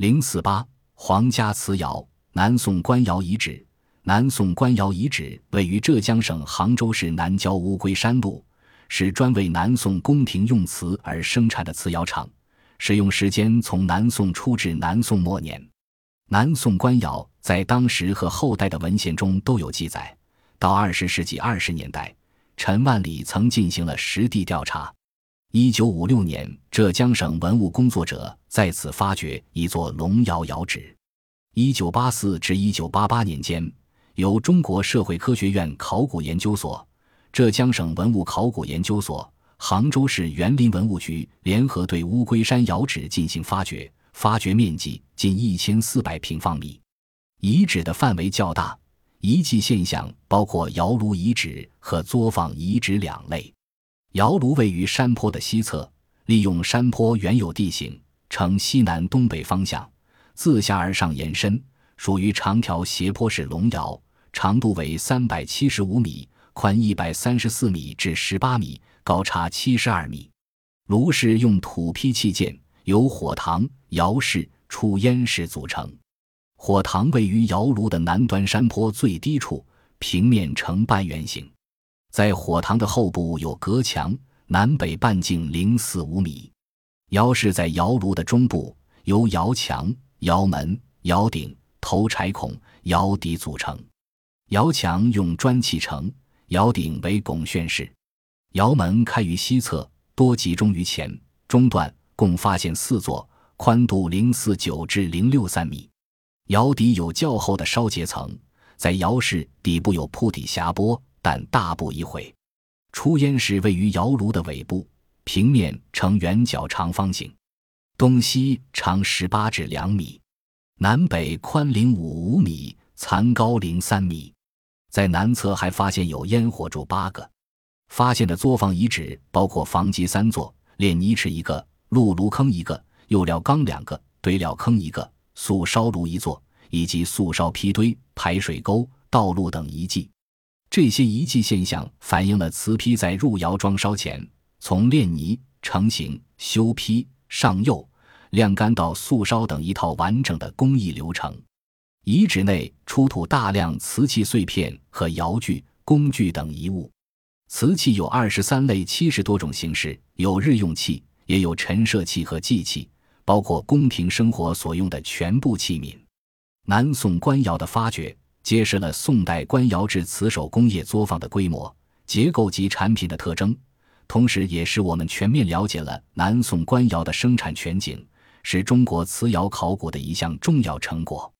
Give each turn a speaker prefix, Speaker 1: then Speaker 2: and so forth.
Speaker 1: 零四八皇家瓷窑，南宋官窑遗址。南宋官窑遗址位于浙江省杭州市南郊乌龟山路，是专为南宋宫廷用瓷而生产的瓷窑厂，使用时间从南宋初至南宋末年。南宋官窑在当时和后代的文献中都有记载。到二十世纪二十年代，陈万里曾进行了实地调查。一九五六年，浙江省文物工作者在此发掘一座龙窑窑址。一九八四至一九八八年间。由中国社会科学院考古研究所、浙江省文物考古研究所、杭州市园林文物局联合对乌龟山窑址进行发掘，发掘面积近一千四百平方米，遗址的范围较大。遗迹现象包括窑炉遗址和作坊遗址两类。窑炉位于山坡的西侧，利用山坡原有地形，呈西南东北方向，自下而上延伸，属于长条斜坡式龙窑。长度为三百七十五米，宽一百三十四米至十八米，高差七十二米。炉室用土坯砌建，由火塘、窑室、出烟室组成。火塘位于窑炉的南端山坡最低处，平面呈半圆形。在火塘的后部有隔墙，南北半径零四五米。窑室在窑炉的中部，由窑墙、窑门、窑顶、头柴孔、窑底组成。窑墙用砖砌成，窑顶为拱券式，窑门开于西侧，多集中于前中段，共发现四座，宽度零四九至零六三米。窑底有较厚的烧结层，在窑室底部有铺底匣钵，但大不一会。出烟室位于窑炉的尾部，平面呈圆角长方形，东西长十八至两米，南北宽零五五米，残高零三米。在南侧还发现有烟火柱八个，发现的作坊遗址包括房基三座、炼泥池一个、露炉坑一个、釉料缸两个、堆料坑一个、素烧炉一座，以及素烧坯堆、排水沟、道路等遗迹。这些遗迹现象反映了瓷坯在入窑装烧前，从炼泥、成型、修坯、上釉、晾干到素烧等一套完整的工艺流程。遗址内出土大量瓷器碎片和窑具、工具等遗物。瓷器有二十三类，七十多种形式，有日用器，也有陈设器和祭器，包括宫廷生活所用的全部器皿。南宋官窑的发掘，揭示了宋代官窑制瓷手工业作坊的规模、结构及产品的特征，同时也使我们全面了解了南宋官窑的生产全景，是中国瓷窑考古的一项重要成果。